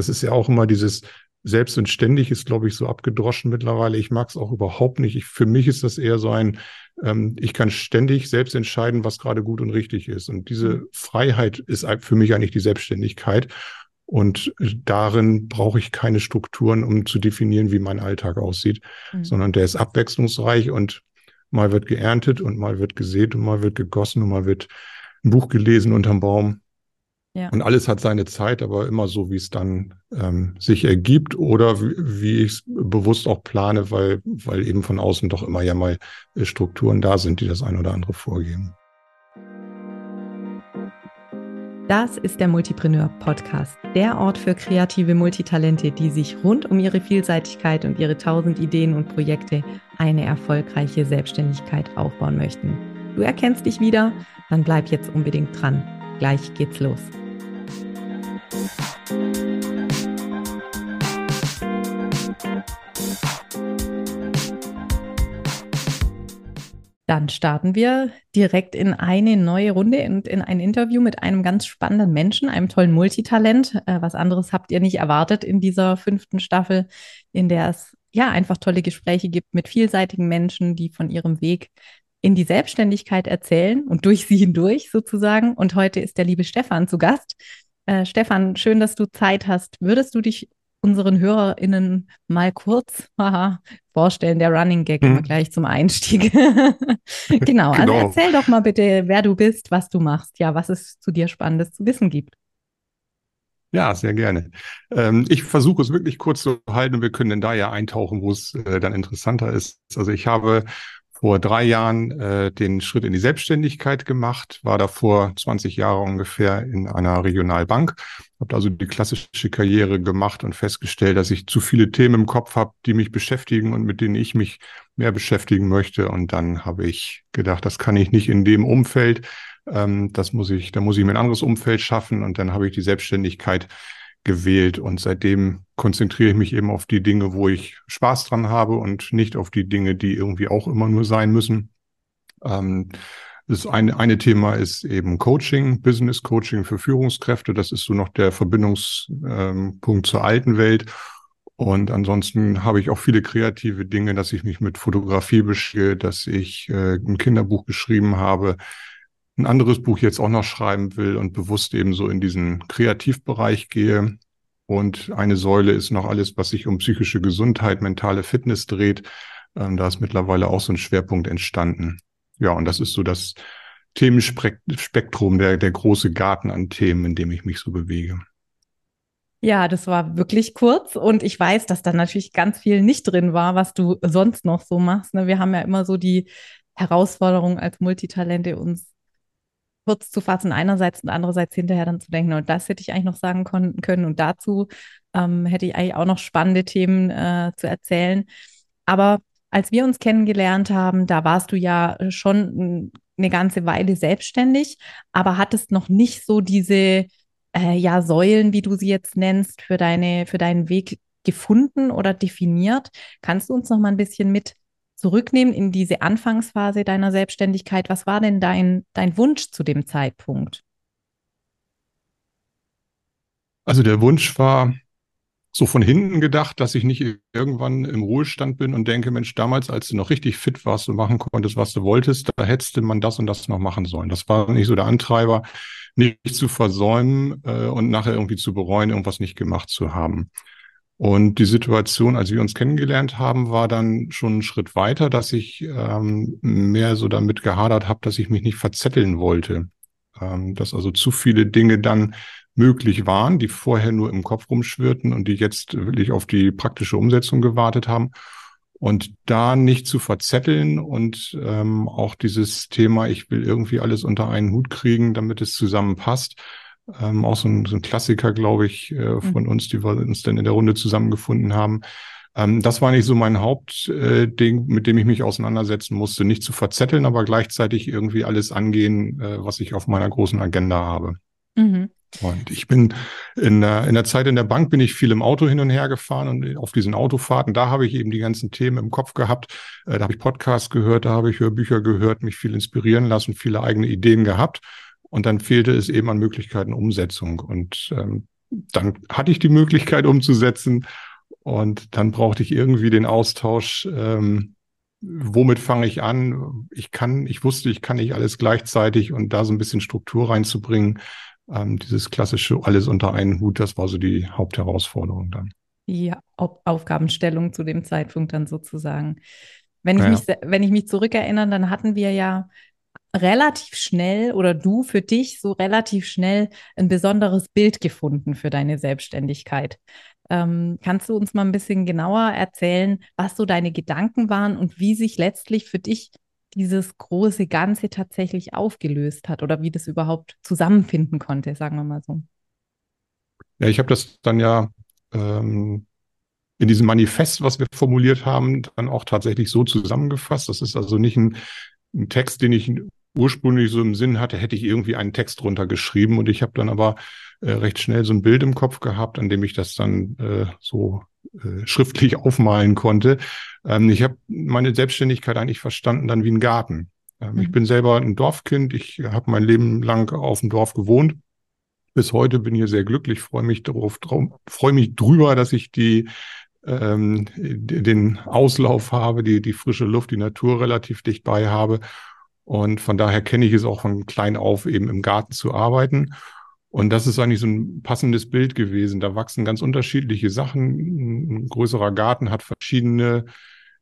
das ist ja auch immer dieses selbst und ständig ist, glaube ich, so abgedroschen mittlerweile. Ich mag es auch überhaupt nicht. Ich, für mich ist das eher so ein, ähm, ich kann ständig selbst entscheiden, was gerade gut und richtig ist. Und diese mhm. Freiheit ist für mich eigentlich die Selbstständigkeit. Und darin brauche ich keine Strukturen, um zu definieren, wie mein Alltag aussieht, mhm. sondern der ist abwechslungsreich und mal wird geerntet und mal wird gesät und mal wird gegossen und mal wird ein Buch gelesen unterm Baum. Ja. Und alles hat seine Zeit, aber immer so, wie es dann ähm, sich ergibt oder wie, wie ich es bewusst auch plane, weil, weil eben von außen doch immer ja mal äh, Strukturen da sind, die das ein oder andere vorgeben. Das ist der Multipreneur Podcast, der Ort für kreative Multitalente, die sich rund um ihre Vielseitigkeit und ihre tausend Ideen und Projekte eine erfolgreiche Selbstständigkeit aufbauen möchten. Du erkennst dich wieder? Dann bleib jetzt unbedingt dran. Gleich geht's los. Dann starten wir direkt in eine neue Runde und in ein Interview mit einem ganz spannenden Menschen, einem tollen Multitalent. Äh, was anderes habt ihr nicht erwartet in dieser fünften Staffel, in der es ja einfach tolle Gespräche gibt mit vielseitigen Menschen, die von ihrem Weg in die Selbstständigkeit erzählen und durch sie hindurch sozusagen. Und heute ist der liebe Stefan zu Gast. Äh, Stefan, schön, dass du Zeit hast. Würdest du dich unseren HörerInnen mal kurz haha, vorstellen, der Running Gag hm. gleich zum Einstieg. genau, also genau, also erzähl doch mal bitte, wer du bist, was du machst, ja, was es zu dir Spannendes zu wissen gibt. Ja, sehr gerne. Ähm, ich versuche es wirklich kurz zu halten und wir können dann da ja eintauchen, wo es äh, dann interessanter ist. Also ich habe vor drei Jahren äh, den Schritt in die Selbstständigkeit gemacht, war davor 20 Jahre ungefähr in einer Regionalbank, habe also die klassische Karriere gemacht und festgestellt, dass ich zu viele Themen im Kopf habe, die mich beschäftigen und mit denen ich mich mehr beschäftigen möchte. Und dann habe ich gedacht, das kann ich nicht in dem Umfeld. Ähm, das muss ich, da muss ich mir ein anderes Umfeld schaffen. Und dann habe ich die Selbstständigkeit gewählt und seitdem konzentriere ich mich eben auf die Dinge, wo ich Spaß dran habe und nicht auf die Dinge, die irgendwie auch immer nur sein müssen. Ähm, das eine, eine Thema ist eben Coaching, Business Coaching für Führungskräfte. Das ist so noch der Verbindungspunkt ähm, zur alten Welt. Und ansonsten habe ich auch viele kreative Dinge, dass ich mich mit Fotografie beschäftige, dass ich äh, ein Kinderbuch geschrieben habe, ein anderes Buch jetzt auch noch schreiben will und bewusst eben so in diesen Kreativbereich gehe. Und eine Säule ist noch alles, was sich um psychische Gesundheit, mentale Fitness dreht. Ähm, da ist mittlerweile auch so ein Schwerpunkt entstanden. Ja, und das ist so das Themenspektrum, der, der große Garten an Themen, in dem ich mich so bewege. Ja, das war wirklich kurz und ich weiß, dass da natürlich ganz viel nicht drin war, was du sonst noch so machst. Ne? Wir haben ja immer so die Herausforderung als Multitalente uns kurz zu fassen einerseits und andererseits hinterher dann zu denken, und das hätte ich eigentlich noch sagen können und dazu ähm, hätte ich eigentlich auch noch spannende Themen äh, zu erzählen. Aber als wir uns kennengelernt haben, da warst du ja schon eine ganze Weile selbstständig, aber hattest noch nicht so diese äh, ja, Säulen, wie du sie jetzt nennst, für deine, für deinen Weg gefunden oder definiert. Kannst du uns noch mal ein bisschen mit zurücknehmen in diese Anfangsphase deiner Selbstständigkeit. Was war denn dein, dein Wunsch zu dem Zeitpunkt? Also der Wunsch war so von hinten gedacht, dass ich nicht irgendwann im Ruhestand bin und denke, Mensch, damals, als du noch richtig fit warst und machen konntest, was du wolltest, da hättest man das und das noch machen sollen. Das war nicht so der Antreiber, nicht zu versäumen äh, und nachher irgendwie zu bereuen, irgendwas nicht gemacht zu haben. Und die Situation, als wir uns kennengelernt haben, war dann schon ein Schritt weiter, dass ich ähm, mehr so damit gehadert habe, dass ich mich nicht verzetteln wollte. Ähm, dass also zu viele Dinge dann möglich waren, die vorher nur im Kopf rumschwirrten und die jetzt wirklich auf die praktische Umsetzung gewartet haben. Und da nicht zu verzetteln und ähm, auch dieses Thema, ich will irgendwie alles unter einen Hut kriegen, damit es zusammenpasst, ähm, auch so ein, so ein Klassiker, glaube ich, äh, mhm. von uns, die wir uns dann in der Runde zusammengefunden haben. Ähm, das war nicht so mein Hauptding, äh, mit dem ich mich auseinandersetzen musste. Nicht zu verzetteln, aber gleichzeitig irgendwie alles angehen, äh, was ich auf meiner großen Agenda habe. Mhm. Und ich bin in der, in der Zeit in der Bank bin ich viel im Auto hin und her gefahren und auf diesen Autofahrten, da habe ich eben die ganzen Themen im Kopf gehabt. Äh, da habe ich Podcasts gehört, da habe ich Hörbücher gehört, mich viel inspirieren lassen, viele eigene Ideen gehabt. Und dann fehlte es eben an Möglichkeiten Umsetzung. Und ähm, dann hatte ich die Möglichkeit umzusetzen und dann brauchte ich irgendwie den Austausch. Ähm, womit fange ich an? Ich kann, ich wusste, ich kann nicht alles gleichzeitig und da so ein bisschen Struktur reinzubringen. Ähm, dieses klassische alles unter einen Hut, das war so die Hauptherausforderung dann. Die Aufgabenstellung zu dem Zeitpunkt dann sozusagen. Wenn ich, ja. mich, wenn ich mich zurückerinnere, dann hatten wir ja relativ schnell oder du für dich so relativ schnell ein besonderes Bild gefunden für deine Selbstständigkeit. Ähm, kannst du uns mal ein bisschen genauer erzählen, was so deine Gedanken waren und wie sich letztlich für dich dieses große Ganze tatsächlich aufgelöst hat oder wie das überhaupt zusammenfinden konnte, sagen wir mal so? Ja, ich habe das dann ja ähm, in diesem Manifest, was wir formuliert haben, dann auch tatsächlich so zusammengefasst. Das ist also nicht ein, ein Text, den ich ursprünglich so im Sinn hatte, hätte ich irgendwie einen Text drunter geschrieben und ich habe dann aber äh, recht schnell so ein Bild im Kopf gehabt, an dem ich das dann äh, so äh, schriftlich aufmalen konnte. Ähm, ich habe meine Selbstständigkeit eigentlich verstanden dann wie ein Garten. Ähm, mhm. Ich bin selber ein Dorfkind, ich habe mein Leben lang auf dem Dorf gewohnt. Bis heute bin ich sehr glücklich, freue mich darauf, freue mich drüber, dass ich die ähm, den Auslauf habe, die, die frische Luft, die Natur relativ dicht bei habe und von daher kenne ich es auch von klein auf, eben im Garten zu arbeiten. Und das ist eigentlich so ein passendes Bild gewesen. Da wachsen ganz unterschiedliche Sachen. Ein größerer Garten hat verschiedene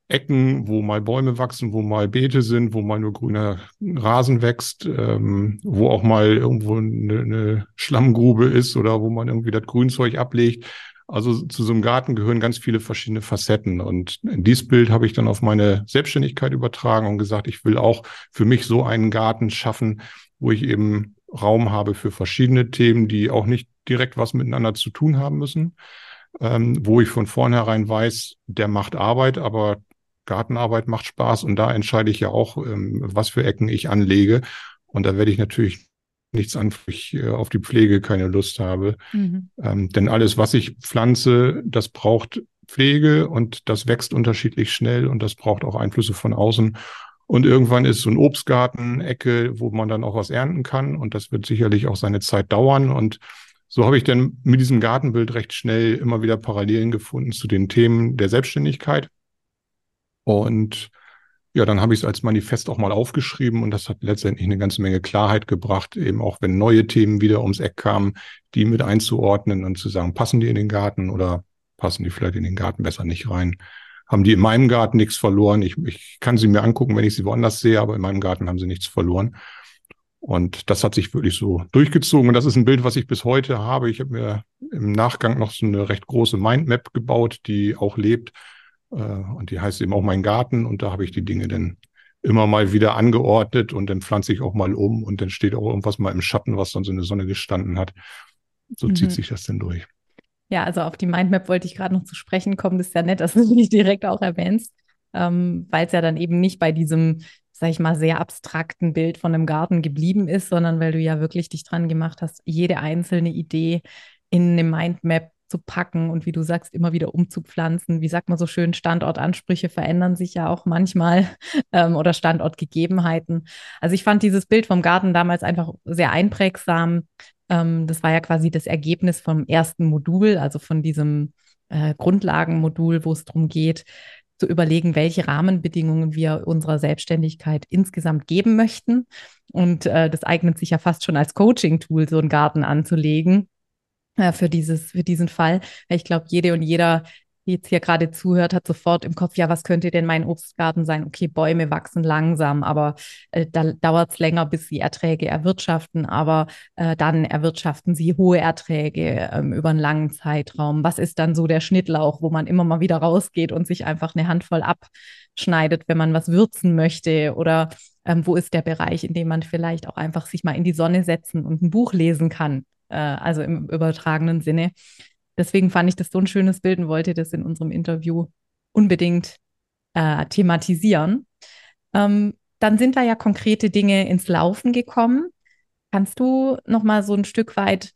Ecken, wo mal Bäume wachsen, wo mal Beete sind, wo mal nur grüner Rasen wächst, ähm, wo auch mal irgendwo eine, eine Schlammgrube ist oder wo man irgendwie das Grünzeug ablegt. Also zu so einem Garten gehören ganz viele verschiedene Facetten. Und dieses Bild habe ich dann auf meine Selbstständigkeit übertragen und gesagt, ich will auch für mich so einen Garten schaffen, wo ich eben Raum habe für verschiedene Themen, die auch nicht direkt was miteinander zu tun haben müssen, ähm, wo ich von vornherein weiß, der macht Arbeit, aber Gartenarbeit macht Spaß und da entscheide ich ja auch, ähm, was für Ecken ich anlege. Und da werde ich natürlich nichts an, ich äh, auf die Pflege keine Lust habe. Mhm. Ähm, denn alles, was ich pflanze, das braucht Pflege und das wächst unterschiedlich schnell und das braucht auch Einflüsse von außen. Und irgendwann ist so ein Obstgarten, Ecke, wo man dann auch was ernten kann. Und das wird sicherlich auch seine Zeit dauern. Und so habe ich dann mit diesem Gartenbild recht schnell immer wieder Parallelen gefunden zu den Themen der Selbstständigkeit. Und ja, dann habe ich es als Manifest auch mal aufgeschrieben und das hat letztendlich eine ganze Menge Klarheit gebracht, eben auch wenn neue Themen wieder ums Eck kamen, die mit einzuordnen und zu sagen, passen die in den Garten oder passen die vielleicht in den Garten besser nicht rein? Haben die in meinem Garten nichts verloren? Ich, ich kann sie mir angucken, wenn ich sie woanders sehe, aber in meinem Garten haben sie nichts verloren. Und das hat sich wirklich so durchgezogen. Und das ist ein Bild, was ich bis heute habe. Ich habe mir im Nachgang noch so eine recht große Mindmap gebaut, die auch lebt und die heißt eben auch mein Garten und da habe ich die Dinge dann immer mal wieder angeordnet und dann pflanze ich auch mal um und dann steht auch irgendwas mal im Schatten, was dann so eine Sonne gestanden hat. So mhm. zieht sich das dann durch. Ja, also auf die Mindmap wollte ich gerade noch zu sprechen kommen. Das ist ja nett, dass du mich direkt auch erwähnst, ähm, weil es ja dann eben nicht bei diesem, sag ich mal, sehr abstrakten Bild von einem Garten geblieben ist, sondern weil du ja wirklich dich dran gemacht hast, jede einzelne Idee in eine Mindmap zu packen und wie du sagst, immer wieder umzupflanzen. Wie sagt man so schön, Standortansprüche verändern sich ja auch manchmal ähm, oder Standortgegebenheiten. Also ich fand dieses Bild vom Garten damals einfach sehr einprägsam. Ähm, das war ja quasi das Ergebnis vom ersten Modul, also von diesem äh, Grundlagenmodul, wo es darum geht, zu überlegen, welche Rahmenbedingungen wir unserer Selbstständigkeit insgesamt geben möchten. Und äh, das eignet sich ja fast schon als Coaching-Tool, so einen Garten anzulegen äh, für dieses, für diesen Fall. Ich glaube, jede und jeder, die jetzt hier gerade zuhört, hat sofort im Kopf, ja, was könnte denn mein Obstgarten sein? Okay, Bäume wachsen langsam, aber äh, da dauert es länger, bis sie Erträge erwirtschaften, aber äh, dann erwirtschaften sie hohe Erträge ähm, über einen langen Zeitraum. Was ist dann so der Schnittlauch, wo man immer mal wieder rausgeht und sich einfach eine Handvoll abschneidet, wenn man was würzen möchte? Oder ähm, wo ist der Bereich, in dem man vielleicht auch einfach sich mal in die Sonne setzen und ein Buch lesen kann? Äh, also im übertragenen Sinne. Deswegen fand ich das so ein schönes Bild und wollte das in unserem Interview unbedingt äh, thematisieren. Ähm, dann sind da ja konkrete Dinge ins Laufen gekommen. Kannst du noch mal so ein Stück weit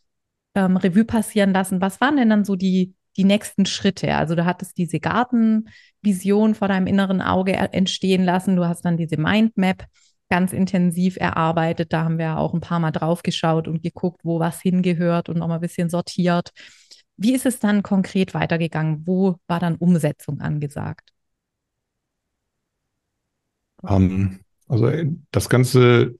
ähm, Revue passieren lassen? Was waren denn dann so die, die nächsten Schritte? Also du hattest diese Gartenvision vor deinem inneren Auge entstehen lassen, du hast dann diese Mindmap ganz intensiv erarbeitet. Da haben wir auch ein paar Mal drauf geschaut und geguckt, wo was hingehört und nochmal ein bisschen sortiert. Wie ist es dann konkret weitergegangen? Wo war dann Umsetzung angesagt? Ähm, also äh, das ganze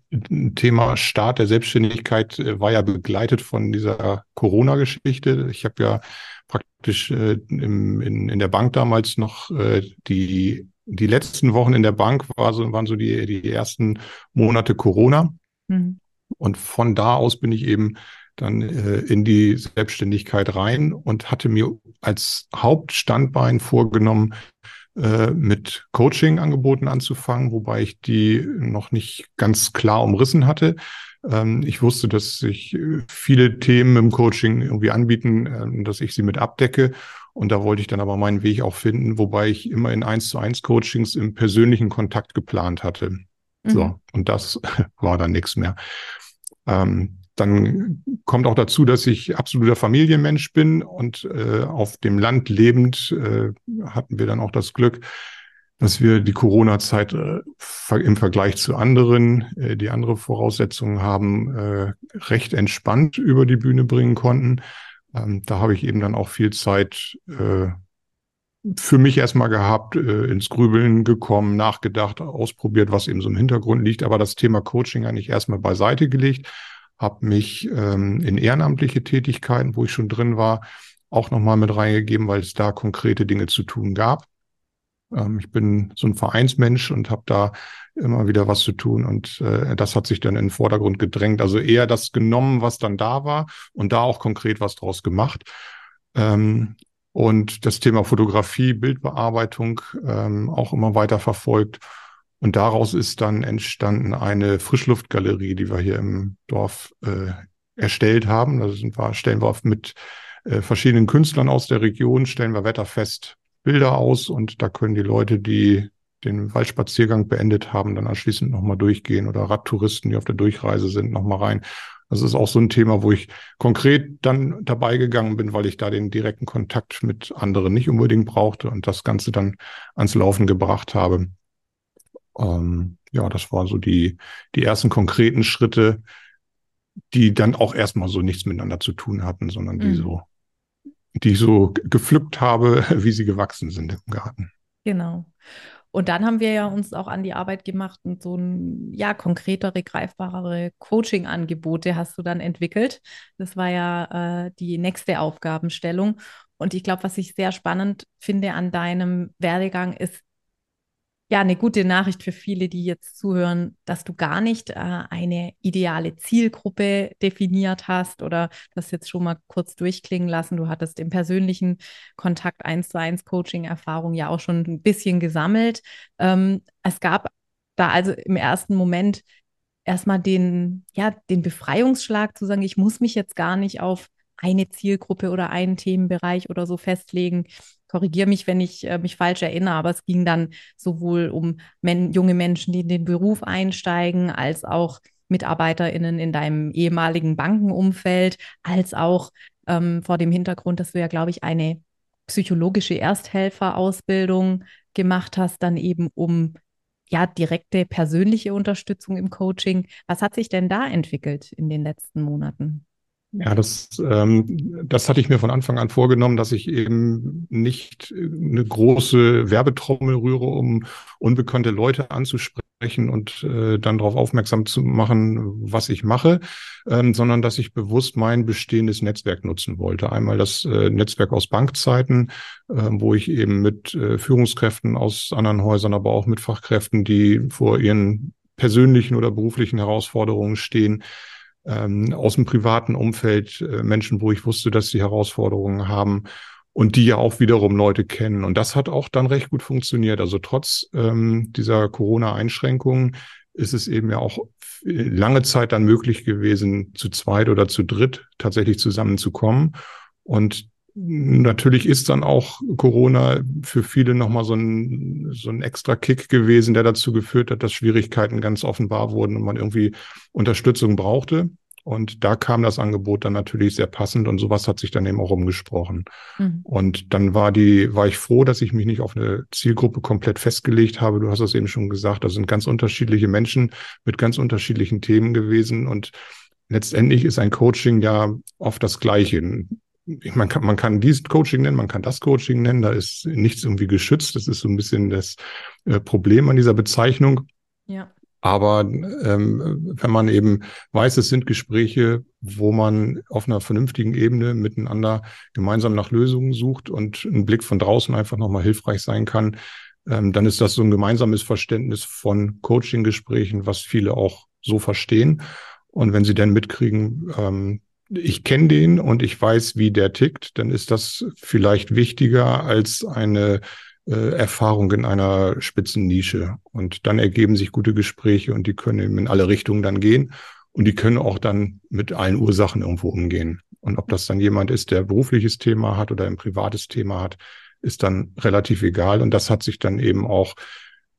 Thema Start der Selbstständigkeit äh, war ja begleitet von dieser Corona-Geschichte. Ich habe ja praktisch äh, im, in, in der Bank damals noch äh, die die letzten Wochen in der Bank war so, waren so die, die ersten Monate Corona. Mhm. Und von da aus bin ich eben dann äh, in die Selbstständigkeit rein und hatte mir als Hauptstandbein vorgenommen, äh, mit Coaching-Angeboten anzufangen, wobei ich die noch nicht ganz klar umrissen hatte. Ähm, ich wusste, dass sich äh, viele Themen im Coaching irgendwie anbieten, äh, dass ich sie mit abdecke. Und da wollte ich dann aber meinen Weg auch finden, wobei ich immer in eins zu eins Coachings im persönlichen Kontakt geplant hatte. Mhm. So. Und das war dann nichts mehr. Ähm, dann kommt auch dazu, dass ich absoluter Familienmensch bin und äh, auf dem Land lebend äh, hatten wir dann auch das Glück, dass wir die Corona-Zeit äh, im Vergleich zu anderen, äh, die andere Voraussetzungen haben, äh, recht entspannt über die Bühne bringen konnten. Ähm, da habe ich eben dann auch viel Zeit äh, für mich erstmal gehabt, äh, ins Grübeln gekommen, nachgedacht, ausprobiert, was eben so im Hintergrund liegt, aber das Thema Coaching eigentlich erstmal beiseite gelegt habe mich ähm, in ehrenamtliche Tätigkeiten, wo ich schon drin war, auch nochmal mit reingegeben, weil es da konkrete Dinge zu tun gab. Ähm, ich bin so ein Vereinsmensch und habe da immer wieder was zu tun und äh, das hat sich dann in den Vordergrund gedrängt. Also eher das genommen, was dann da war und da auch konkret was draus gemacht. Ähm, und das Thema Fotografie, Bildbearbeitung ähm, auch immer weiter verfolgt und daraus ist dann entstanden eine Frischluftgalerie, die wir hier im Dorf äh, erstellt haben. Da sind wir, stellen wir mit äh, verschiedenen Künstlern aus der Region, stellen wir wetterfest Bilder aus und da können die Leute, die den Waldspaziergang beendet haben, dann anschließend nochmal durchgehen oder Radtouristen, die auf der Durchreise sind, nochmal rein. Das ist auch so ein Thema, wo ich konkret dann dabei gegangen bin, weil ich da den direkten Kontakt mit anderen nicht unbedingt brauchte und das Ganze dann ans Laufen gebracht habe. Ähm, ja, das waren so die, die ersten konkreten Schritte, die dann auch erstmal so nichts miteinander zu tun hatten, sondern die mhm. so, die ich so gepflückt habe, wie sie gewachsen sind im Garten. Genau. Und dann haben wir ja uns auch an die Arbeit gemacht und so ein, ja, konkretere, greifbarere Coaching-Angebote hast du dann entwickelt. Das war ja äh, die nächste Aufgabenstellung. Und ich glaube, was ich sehr spannend finde an deinem Werdegang ist, ja eine gute Nachricht für viele, die jetzt zuhören, dass du gar nicht äh, eine ideale Zielgruppe definiert hast oder das jetzt schon mal kurz durchklingen lassen. Du hattest im persönlichen Kontakt 1 zu 1 Coaching-Erfahrung ja auch schon ein bisschen gesammelt. Ähm, es gab da also im ersten Moment erstmal den, ja, den Befreiungsschlag zu sagen, ich muss mich jetzt gar nicht auf eine Zielgruppe oder einen Themenbereich oder so festlegen korrigiere mich, wenn ich äh, mich falsch erinnere, aber es ging dann sowohl um men junge Menschen, die in den Beruf einsteigen, als auch MitarbeiterInnen in deinem ehemaligen Bankenumfeld, als auch ähm, vor dem Hintergrund, dass du ja, glaube ich, eine psychologische Ersthelferausbildung gemacht hast, dann eben um ja direkte persönliche Unterstützung im Coaching. Was hat sich denn da entwickelt in den letzten Monaten? Ja, das, ähm, das hatte ich mir von Anfang an vorgenommen, dass ich eben nicht eine große Werbetrommel rühre, um unbekannte Leute anzusprechen und äh, dann darauf aufmerksam zu machen, was ich mache, ähm, sondern dass ich bewusst mein bestehendes Netzwerk nutzen wollte. Einmal das äh, Netzwerk aus Bankzeiten, äh, wo ich eben mit äh, Führungskräften aus anderen Häusern, aber auch mit Fachkräften, die vor ihren persönlichen oder beruflichen Herausforderungen stehen, ähm, aus dem privaten Umfeld äh, Menschen, wo ich wusste, dass sie Herausforderungen haben und die ja auch wiederum Leute kennen. Und das hat auch dann recht gut funktioniert. Also trotz ähm, dieser Corona-Einschränkungen ist es eben ja auch lange Zeit dann möglich gewesen, zu zweit oder zu dritt tatsächlich zusammenzukommen. Und natürlich ist dann auch Corona für viele nochmal so ein, so ein extra Kick gewesen, der dazu geführt hat, dass Schwierigkeiten ganz offenbar wurden und man irgendwie Unterstützung brauchte. Und da kam das Angebot dann natürlich sehr passend und sowas hat sich dann eben auch umgesprochen. Mhm. Und dann war die, war ich froh, dass ich mich nicht auf eine Zielgruppe komplett festgelegt habe. Du hast das eben schon gesagt. Da sind ganz unterschiedliche Menschen mit ganz unterschiedlichen Themen gewesen und letztendlich ist ein Coaching ja oft das Gleiche. Man kann, man kann dieses Coaching nennen, man kann das Coaching nennen, da ist nichts irgendwie geschützt. Das ist so ein bisschen das äh, Problem an dieser Bezeichnung. Ja. Aber ähm, wenn man eben weiß, es sind Gespräche, wo man auf einer vernünftigen Ebene miteinander gemeinsam nach Lösungen sucht und ein Blick von draußen einfach nochmal hilfreich sein kann, ähm, dann ist das so ein gemeinsames Verständnis von Coaching-Gesprächen, was viele auch so verstehen. Und wenn sie dann mitkriegen, ähm, ich kenne den und ich weiß, wie der tickt, dann ist das vielleicht wichtiger als eine äh, Erfahrung in einer spitzen Nische. Und dann ergeben sich gute Gespräche und die können eben in alle Richtungen dann gehen. Und die können auch dann mit allen Ursachen irgendwo umgehen. Und ob das dann jemand ist, der berufliches Thema hat oder ein privates Thema hat, ist dann relativ egal. Und das hat sich dann eben auch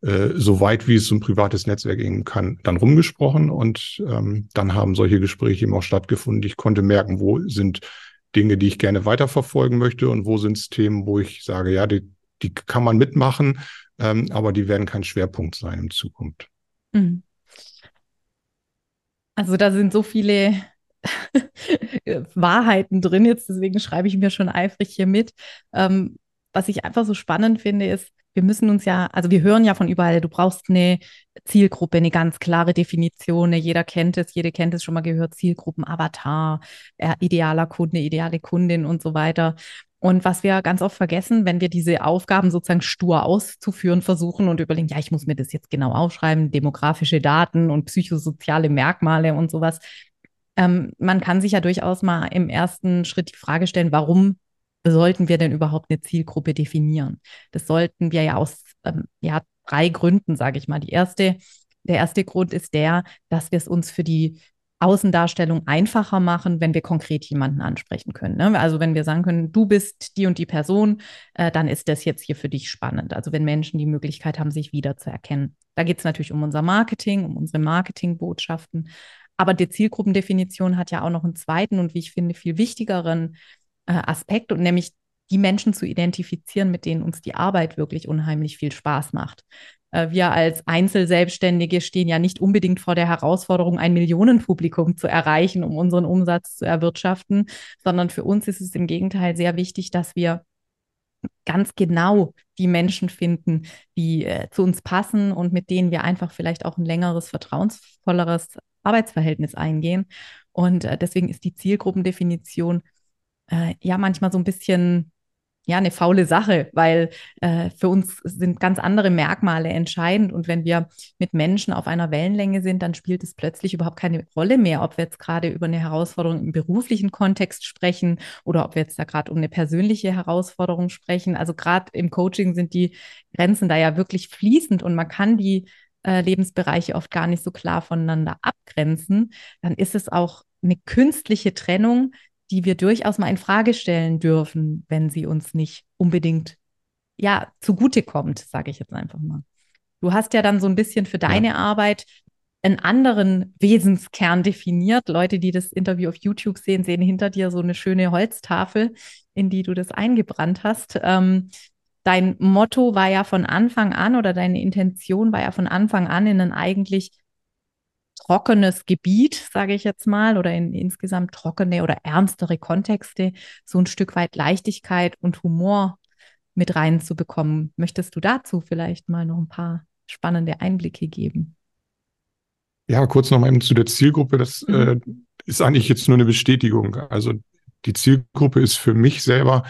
äh, so weit wie es so ein privates Netzwerk eben kann, dann rumgesprochen. Und ähm, dann haben solche Gespräche eben auch stattgefunden. Ich konnte merken, wo sind Dinge, die ich gerne weiterverfolgen möchte und wo sind es Themen, wo ich sage, ja, die, die kann man mitmachen, ähm, aber die werden kein Schwerpunkt sein in Zukunft. Mhm. Also da sind so viele Wahrheiten drin jetzt, deswegen schreibe ich mir schon eifrig hier mit. Ähm, was ich einfach so spannend finde, ist, wir müssen uns ja, also wir hören ja von überall, du brauchst eine Zielgruppe, eine ganz klare Definition. Ne? Jeder kennt es, jede kennt es schon mal gehört, Zielgruppen, Avatar, idealer Kunde, ideale Kundin und so weiter. Und was wir ganz oft vergessen, wenn wir diese Aufgaben sozusagen stur auszuführen versuchen und überlegen, ja, ich muss mir das jetzt genau aufschreiben, demografische Daten und psychosoziale Merkmale und sowas. Ähm, man kann sich ja durchaus mal im ersten Schritt die Frage stellen, warum sollten wir denn überhaupt eine Zielgruppe definieren? Das sollten wir ja aus ähm, ja, drei Gründen, sage ich mal. Die erste, der erste Grund ist der, dass wir es uns für die Außendarstellung einfacher machen, wenn wir konkret jemanden ansprechen können. Ne? Also wenn wir sagen können, du bist die und die Person, äh, dann ist das jetzt hier für dich spannend. Also wenn Menschen die Möglichkeit haben, sich wiederzuerkennen. Da geht es natürlich um unser Marketing, um unsere Marketingbotschaften. Aber die Zielgruppendefinition hat ja auch noch einen zweiten und wie ich finde viel wichtigeren äh, Aspekt und nämlich die Menschen zu identifizieren, mit denen uns die Arbeit wirklich unheimlich viel Spaß macht. Äh, wir als Einzelselbstständige stehen ja nicht unbedingt vor der Herausforderung, ein Millionenpublikum zu erreichen, um unseren Umsatz zu erwirtschaften, sondern für uns ist es im Gegenteil sehr wichtig, dass wir ganz genau die Menschen finden, die äh, zu uns passen und mit denen wir einfach vielleicht auch ein längeres, vertrauensvolleres Arbeitsverhältnis eingehen. Und äh, deswegen ist die Zielgruppendefinition äh, ja manchmal so ein bisschen ja eine faule Sache, weil äh, für uns sind ganz andere Merkmale entscheidend und wenn wir mit Menschen auf einer Wellenlänge sind, dann spielt es plötzlich überhaupt keine Rolle mehr, ob wir jetzt gerade über eine Herausforderung im beruflichen Kontext sprechen oder ob wir jetzt da gerade um eine persönliche Herausforderung sprechen. Also gerade im Coaching sind die Grenzen da ja wirklich fließend und man kann die äh, Lebensbereiche oft gar nicht so klar voneinander abgrenzen. Dann ist es auch eine künstliche Trennung, die wir durchaus mal in Frage stellen dürfen, wenn sie uns nicht unbedingt ja zugutekommt, sage ich jetzt einfach mal. Du hast ja dann so ein bisschen für deine ja. Arbeit einen anderen Wesenskern definiert. Leute, die das Interview auf YouTube sehen, sehen hinter dir so eine schöne Holztafel, in die du das eingebrannt hast. Ähm, dein Motto war ja von Anfang an oder deine Intention war ja von Anfang an in einen eigentlich trockenes Gebiet, sage ich jetzt mal, oder in insgesamt trockene oder ernstere Kontexte so ein Stück weit Leichtigkeit und Humor mit reinzubekommen. Möchtest du dazu vielleicht mal noch ein paar spannende Einblicke geben? Ja, kurz noch mal zu der Zielgruppe. Das mhm. äh, ist eigentlich jetzt nur eine Bestätigung. Also die Zielgruppe ist für mich selber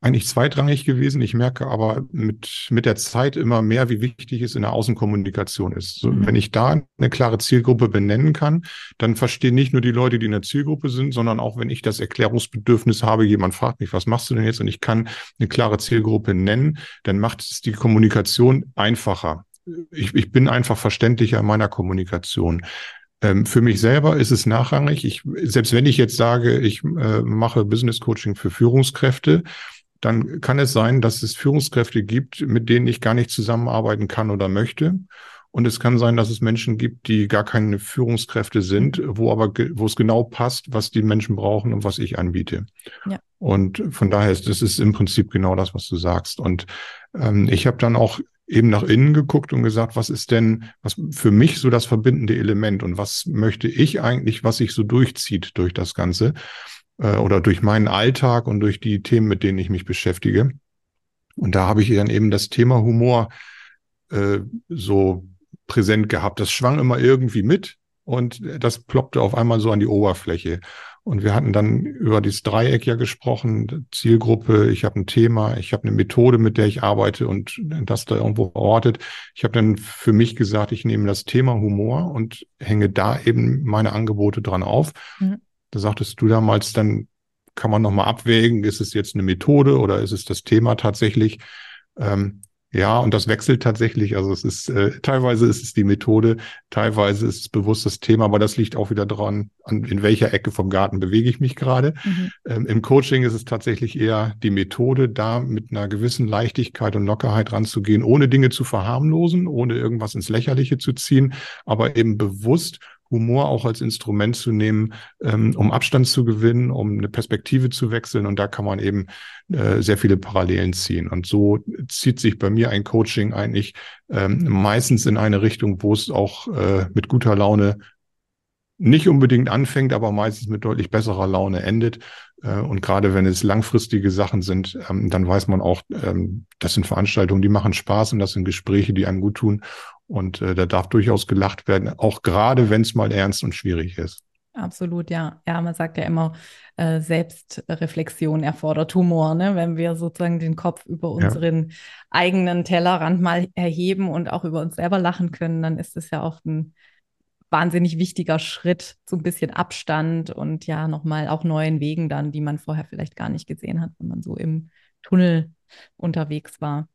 eigentlich zweitrangig gewesen. Ich merke aber mit, mit der Zeit immer mehr, wie wichtig es in der Außenkommunikation ist. So, mhm. Wenn ich da eine klare Zielgruppe benennen kann, dann verstehen nicht nur die Leute, die in der Zielgruppe sind, sondern auch wenn ich das Erklärungsbedürfnis habe, jemand fragt mich, was machst du denn jetzt? Und ich kann eine klare Zielgruppe nennen, dann macht es die Kommunikation einfacher. Ich, ich bin einfach verständlicher in meiner Kommunikation. Ähm, für mich selber ist es nachrangig. Ich, selbst wenn ich jetzt sage, ich äh, mache Business Coaching für Führungskräfte, dann kann es sein, dass es Führungskräfte gibt, mit denen ich gar nicht zusammenarbeiten kann oder möchte. Und es kann sein, dass es Menschen gibt, die gar keine Führungskräfte sind, wo aber, wo es genau passt, was die Menschen brauchen und was ich anbiete. Ja. Und von daher ist das ist im Prinzip genau das, was du sagst. Und ähm, ich habe dann auch eben nach innen geguckt und gesagt, was ist denn, was für mich so das verbindende Element und was möchte ich eigentlich, was sich so durchzieht durch das Ganze äh, oder durch meinen Alltag und durch die Themen, mit denen ich mich beschäftige. Und da habe ich dann eben das Thema Humor äh, so präsent gehabt. Das schwang immer irgendwie mit und das ploppte auf einmal so an die Oberfläche. Und wir hatten dann über dieses Dreieck ja gesprochen, Zielgruppe, ich habe ein Thema, ich habe eine Methode, mit der ich arbeite und das da irgendwo verortet. Ich habe dann für mich gesagt, ich nehme das Thema Humor und hänge da eben meine Angebote dran auf. Mhm. Da sagtest du damals, dann kann man nochmal abwägen, ist es jetzt eine Methode oder ist es das Thema tatsächlich? Ähm, ja, und das wechselt tatsächlich. Also es ist äh, teilweise ist es die Methode, teilweise ist es bewusst das Thema, aber das liegt auch wieder dran, an in welcher Ecke vom Garten bewege ich mich gerade. Mhm. Ähm, Im Coaching ist es tatsächlich eher die Methode, da mit einer gewissen Leichtigkeit und Lockerheit ranzugehen, ohne Dinge zu verharmlosen, ohne irgendwas ins Lächerliche zu ziehen, aber eben bewusst Humor auch als Instrument zu nehmen, ähm, um Abstand zu gewinnen, um eine Perspektive zu wechseln. Und da kann man eben äh, sehr viele Parallelen ziehen. Und so zieht sich bei mir ein Coaching eigentlich ähm, meistens in eine Richtung, wo es auch äh, mit guter Laune nicht unbedingt anfängt, aber meistens mit deutlich besserer Laune endet. Äh, und gerade wenn es langfristige Sachen sind, ähm, dann weiß man auch, ähm, das sind Veranstaltungen, die machen Spaß und das sind Gespräche, die einem gut tun. Und äh, da darf durchaus gelacht werden, auch gerade wenn es mal ernst und schwierig ist. Absolut, ja. Ja, man sagt ja immer, äh, Selbstreflexion erfordert Humor, ne? Wenn wir sozusagen den Kopf über unseren ja. eigenen Tellerrand mal erheben und auch über uns selber lachen können, dann ist es ja oft ein wahnsinnig wichtiger Schritt, so ein bisschen Abstand und ja, nochmal auch neuen Wegen dann, die man vorher vielleicht gar nicht gesehen hat, wenn man so im Tunnel unterwegs war.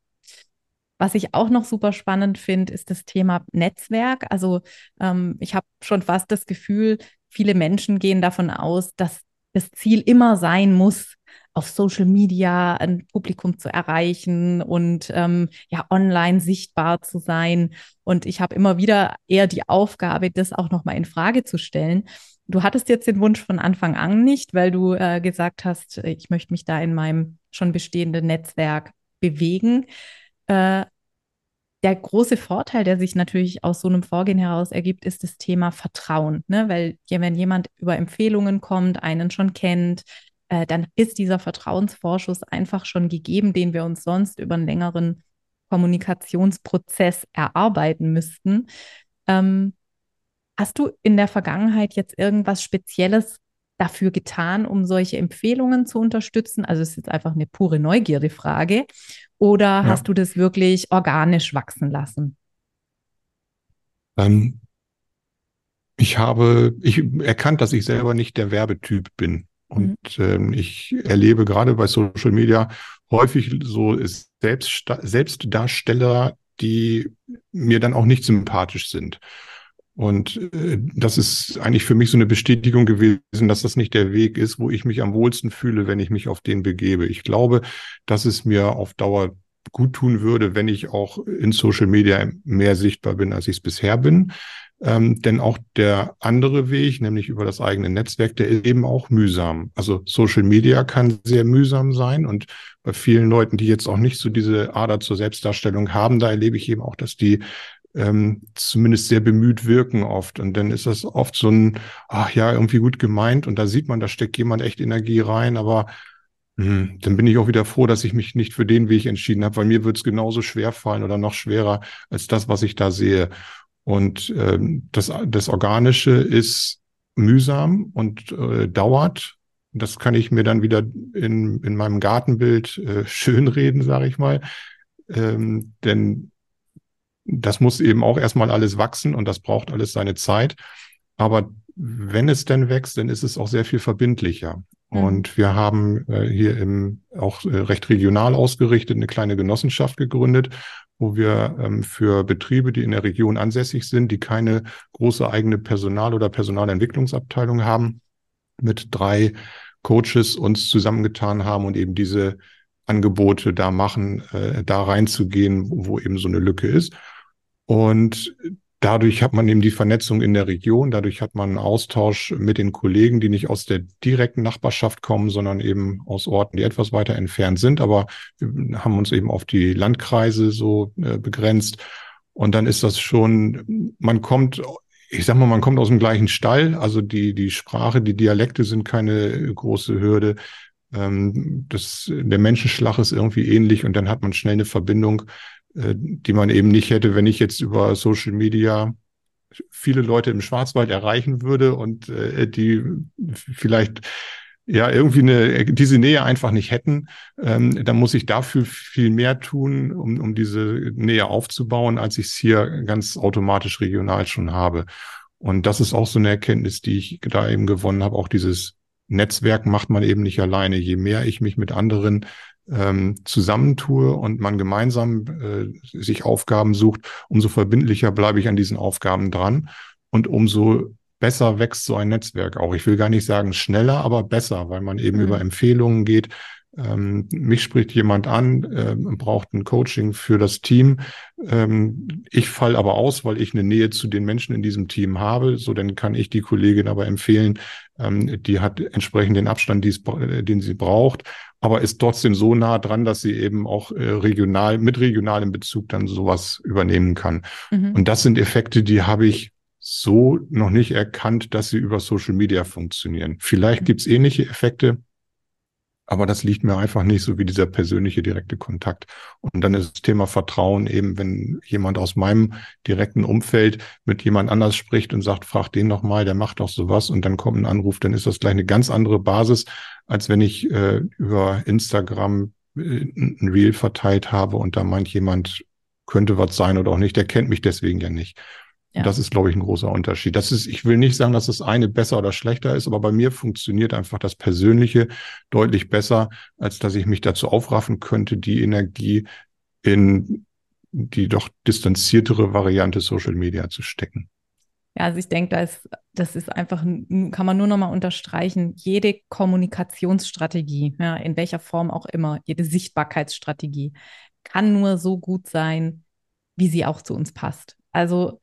Was ich auch noch super spannend finde, ist das Thema Netzwerk. Also ähm, ich habe schon fast das Gefühl, viele Menschen gehen davon aus, dass das Ziel immer sein muss, auf Social Media ein Publikum zu erreichen und ähm, ja online sichtbar zu sein. Und ich habe immer wieder eher die Aufgabe, das auch nochmal in Frage zu stellen. Du hattest jetzt den Wunsch von Anfang an nicht, weil du äh, gesagt hast, ich möchte mich da in meinem schon bestehenden Netzwerk bewegen. Äh, der große Vorteil, der sich natürlich aus so einem Vorgehen heraus ergibt, ist das Thema Vertrauen. Ne? Weil wenn jemand über Empfehlungen kommt, einen schon kennt, äh, dann ist dieser Vertrauensvorschuss einfach schon gegeben, den wir uns sonst über einen längeren Kommunikationsprozess erarbeiten müssten. Ähm, hast du in der Vergangenheit jetzt irgendwas Spezielles dafür getan, um solche Empfehlungen zu unterstützen? Also es ist jetzt einfach eine pure Neugierde-Frage. Oder ja. hast du das wirklich organisch wachsen lassen? Ähm, ich habe ich erkannt, dass ich selber nicht der Werbetyp bin. Und mhm. ähm, ich erlebe gerade bei Social Media häufig so Selbst, Selbstdarsteller, die mir dann auch nicht sympathisch sind. Und äh, das ist eigentlich für mich so eine Bestätigung gewesen, dass das nicht der Weg ist, wo ich mich am wohlsten fühle, wenn ich mich auf den begebe. Ich glaube, dass es mir auf Dauer gut tun würde, wenn ich auch in Social Media mehr sichtbar bin, als ich es bisher bin. Ähm, denn auch der andere Weg, nämlich über das eigene Netzwerk, der ist eben auch mühsam. Also Social Media kann sehr mühsam sein und bei vielen Leuten, die jetzt auch nicht so diese Ader zur Selbstdarstellung haben, da erlebe ich eben auch, dass die ähm, zumindest sehr bemüht wirken oft. Und dann ist das oft so ein, ach ja, irgendwie gut gemeint und da sieht man, da steckt jemand echt Energie rein, aber mh, hm, dann bin ich auch wieder froh, dass ich mich nicht für den Weg entschieden habe, weil mir wird es genauso schwer fallen oder noch schwerer als das, was ich da sehe. Und ähm, das, das Organische ist mühsam und äh, dauert. Das kann ich mir dann wieder in, in meinem Gartenbild äh, schönreden, sage ich mal. Ähm, denn das muss eben auch erstmal alles wachsen und das braucht alles seine Zeit. Aber wenn es denn wächst, dann ist es auch sehr viel verbindlicher. Mhm. Und wir haben äh, hier im auch äh, recht regional ausgerichtet eine kleine Genossenschaft gegründet, wo wir ähm, für Betriebe, die in der Region ansässig sind, die keine große eigene Personal- oder Personalentwicklungsabteilung haben, mit drei Coaches uns zusammengetan haben und eben diese Angebote da machen, äh, da reinzugehen, wo, wo eben so eine Lücke ist. Und dadurch hat man eben die Vernetzung in der Region, dadurch hat man einen Austausch mit den Kollegen, die nicht aus der direkten Nachbarschaft kommen, sondern eben aus Orten, die etwas weiter entfernt sind. Aber wir haben uns eben auf die Landkreise so äh, begrenzt. Und dann ist das schon, man kommt ich sag mal, man kommt aus dem gleichen Stall, also die, die Sprache, die Dialekte sind keine große Hürde. Ähm, das, der Menschenschlag ist irgendwie ähnlich und dann hat man schnell eine Verbindung, die man eben nicht hätte, wenn ich jetzt über Social Media viele Leute im Schwarzwald erreichen würde und äh, die vielleicht ja irgendwie eine, diese Nähe einfach nicht hätten, ähm, dann muss ich dafür viel mehr tun, um, um diese Nähe aufzubauen, als ich es hier ganz automatisch regional schon habe. Und das ist auch so eine Erkenntnis, die ich da eben gewonnen habe. Auch dieses Netzwerk macht man eben nicht alleine. Je mehr ich mich mit anderen ähm, zusammentue und man gemeinsam äh, sich Aufgaben sucht, umso verbindlicher bleibe ich an diesen Aufgaben dran und umso besser wächst so ein Netzwerk auch. Ich will gar nicht sagen schneller, aber besser, weil man eben mhm. über Empfehlungen geht. Ähm, mich spricht jemand an, äh, braucht ein Coaching für das Team. Ähm, ich fall aber aus, weil ich eine Nähe zu den Menschen in diesem Team habe. So, dann kann ich die Kollegin aber empfehlen, ähm, die hat entsprechend den Abstand, äh, den sie braucht, aber ist trotzdem so nah dran, dass sie eben auch äh, regional, mit regionalem Bezug dann sowas übernehmen kann. Mhm. Und das sind Effekte, die habe ich so noch nicht erkannt, dass sie über Social Media funktionieren. Vielleicht mhm. gibt's ähnliche Effekte, aber das liegt mir einfach nicht so wie dieser persönliche direkte Kontakt. Und dann ist das Thema Vertrauen eben, wenn jemand aus meinem direkten Umfeld mit jemand anders spricht und sagt, frag den noch mal, der macht doch sowas und dann kommt ein Anruf, dann ist das gleich eine ganz andere Basis, als wenn ich äh, über Instagram äh, ein Reel verteilt habe und da meint jemand, könnte was sein oder auch nicht, der kennt mich deswegen ja nicht. Ja. Das ist, glaube ich, ein großer Unterschied. Das ist, ich will nicht sagen, dass das eine besser oder schlechter ist, aber bei mir funktioniert einfach das Persönliche deutlich besser, als dass ich mich dazu aufraffen könnte, die Energie in die doch distanziertere Variante Social Media zu stecken. Ja, also ich denke, da ist, das ist einfach, kann man nur noch mal unterstreichen, jede Kommunikationsstrategie, ja, in welcher Form auch immer, jede Sichtbarkeitsstrategie kann nur so gut sein, wie sie auch zu uns passt. Also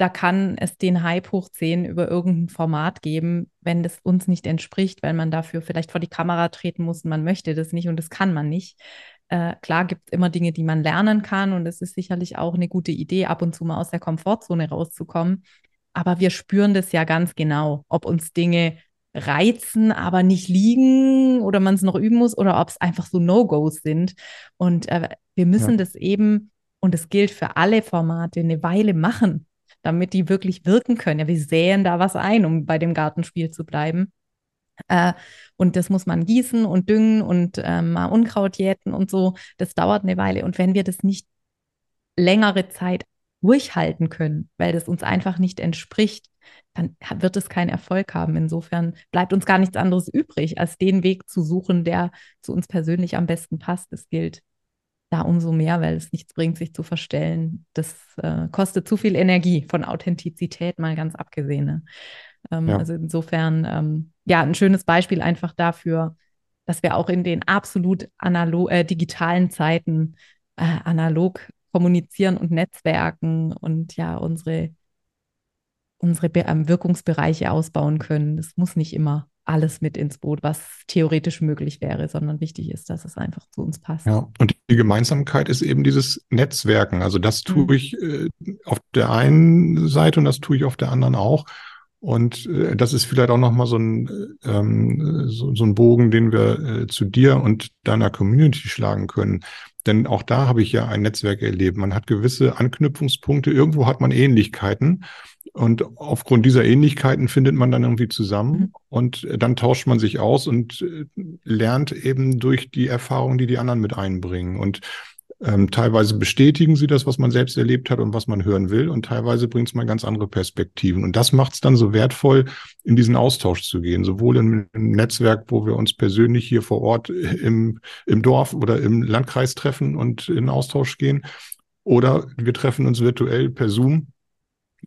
da kann es den Hype hoch 10 über irgendein Format geben, wenn das uns nicht entspricht, weil man dafür vielleicht vor die Kamera treten muss und man möchte das nicht und das kann man nicht. Äh, klar gibt es immer Dinge, die man lernen kann und es ist sicherlich auch eine gute Idee, ab und zu mal aus der Komfortzone rauszukommen. Aber wir spüren das ja ganz genau, ob uns Dinge reizen, aber nicht liegen oder man es noch üben muss oder ob es einfach so No-Gos sind. Und äh, wir müssen ja. das eben, und es gilt für alle Formate, eine Weile machen damit die wirklich wirken können. Ja, wir säen da was ein, um bei dem Gartenspiel zu bleiben. Äh, und das muss man gießen und düngen und äh, mal Unkraut jäten und so. Das dauert eine Weile. Und wenn wir das nicht längere Zeit durchhalten können, weil das uns einfach nicht entspricht, dann wird es keinen Erfolg haben. Insofern bleibt uns gar nichts anderes übrig, als den Weg zu suchen, der zu uns persönlich am besten passt. Es gilt da umso mehr, weil es nichts bringt, sich zu verstellen. Das äh, kostet zu viel Energie von Authentizität mal ganz abgesehen. Ne? Ähm, ja. Also insofern, ähm, ja, ein schönes Beispiel einfach dafür, dass wir auch in den absolut analog, äh, digitalen Zeiten äh, analog kommunizieren und netzwerken und ja, unsere, unsere Be ähm, Wirkungsbereiche ausbauen können. Das muss nicht immer alles mit ins Boot, was theoretisch möglich wäre, sondern wichtig ist, dass es einfach zu uns passt. Ja, und die Gemeinsamkeit ist eben dieses Netzwerken. Also das tue mhm. ich äh, auf der einen Seite und das tue ich auf der anderen auch. Und äh, das ist vielleicht auch nochmal so ein, ähm, so, so ein Bogen, den wir äh, zu dir und deiner Community schlagen können. Denn auch da habe ich ja ein Netzwerk erlebt. Man hat gewisse Anknüpfungspunkte, irgendwo hat man Ähnlichkeiten. Und aufgrund dieser Ähnlichkeiten findet man dann irgendwie zusammen mhm. und dann tauscht man sich aus und äh, lernt eben durch die Erfahrungen, die die anderen mit einbringen. Und ähm, teilweise bestätigen sie das, was man selbst erlebt hat und was man hören will, und teilweise bringt es mal ganz andere Perspektiven. Und das macht es dann so wertvoll, in diesen Austausch zu gehen, sowohl im, im, Netzwerk, wo wir uns persönlich hier vor Ort im, im Dorf oder im Landkreis treffen und in Austausch gehen, oder wir treffen uns virtuell per Zoom